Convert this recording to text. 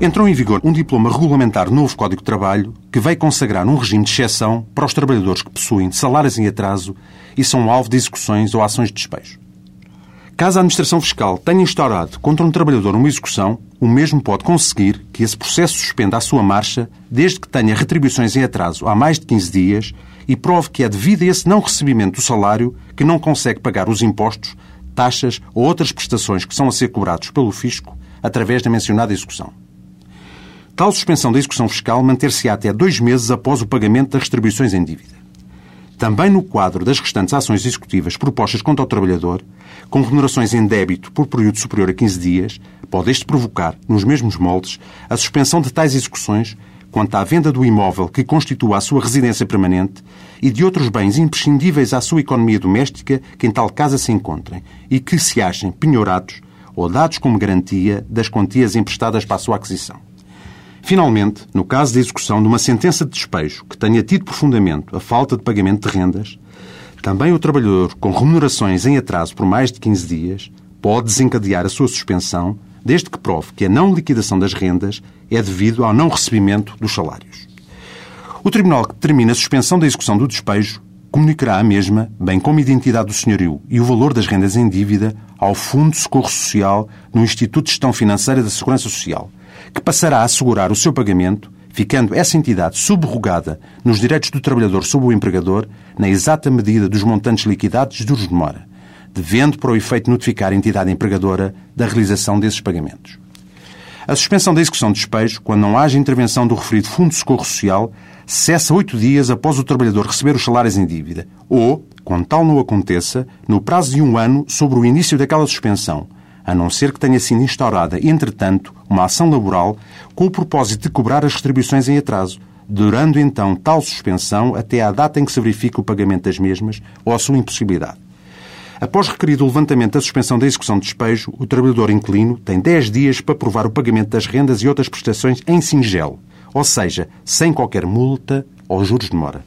Entrou em vigor um diploma regulamentar novo Código de Trabalho que veio consagrar um regime de exceção para os trabalhadores que possuem salários em atraso e são alvo de execuções ou ações de despejo. Caso a Administração Fiscal tenha instaurado contra um trabalhador uma execução, o mesmo pode conseguir que esse processo suspenda a sua marcha desde que tenha retribuições em atraso há mais de 15 dias e prove que é devido a esse não recebimento do salário que não consegue pagar os impostos, taxas ou outras prestações que são a ser cobrados pelo fisco através da mencionada execução. Tal suspensão da execução fiscal manter-se até dois meses após o pagamento das retribuições em dívida. Também no quadro das restantes ações executivas propostas contra o trabalhador, com remunerações em débito por período superior a 15 dias, pode este provocar, nos mesmos moldes, a suspensão de tais execuções quanto à venda do imóvel que constitua a sua residência permanente e de outros bens imprescindíveis à sua economia doméstica que em tal casa se encontrem e que se achem penhorados ou dados como garantia das quantias emprestadas para a sua aquisição. Finalmente, no caso da execução de uma sentença de despejo que tenha tido por fundamento a falta de pagamento de rendas, também o trabalhador com remunerações em atraso por mais de 15 dias pode desencadear a sua suspensão, desde que prove que a não liquidação das rendas é devido ao não recebimento dos salários. O Tribunal que determina a suspensão da execução do despejo comunicará a mesma, bem como a identidade do senhorio e o valor das rendas em dívida, ao Fundo de Socorro Social no Instituto de Gestão Financeira da Segurança Social, que passará a assegurar o seu pagamento, ficando essa entidade subrogada nos direitos do trabalhador sobre o empregador, na exata medida dos montantes liquidados de juros de mora, devendo para o efeito notificar a entidade empregadora da realização desses pagamentos. A suspensão da execução de despejo, quando não haja intervenção do referido Fundo de Socorro Social, cessa oito dias após o trabalhador receber os salários em dívida, ou, quando tal não aconteça, no prazo de um ano sobre o início daquela suspensão, a não ser que tenha sido instaurada, entretanto, uma ação laboral com o propósito de cobrar as retribuições em atraso, durando então tal suspensão até à data em que se verifique o pagamento das mesmas ou a sua impossibilidade. Após requerido o levantamento da suspensão da execução de despejo, o trabalhador inquilino tem 10 dias para provar o pagamento das rendas e outras prestações em singelo, ou seja, sem qualquer multa ou juros de mora.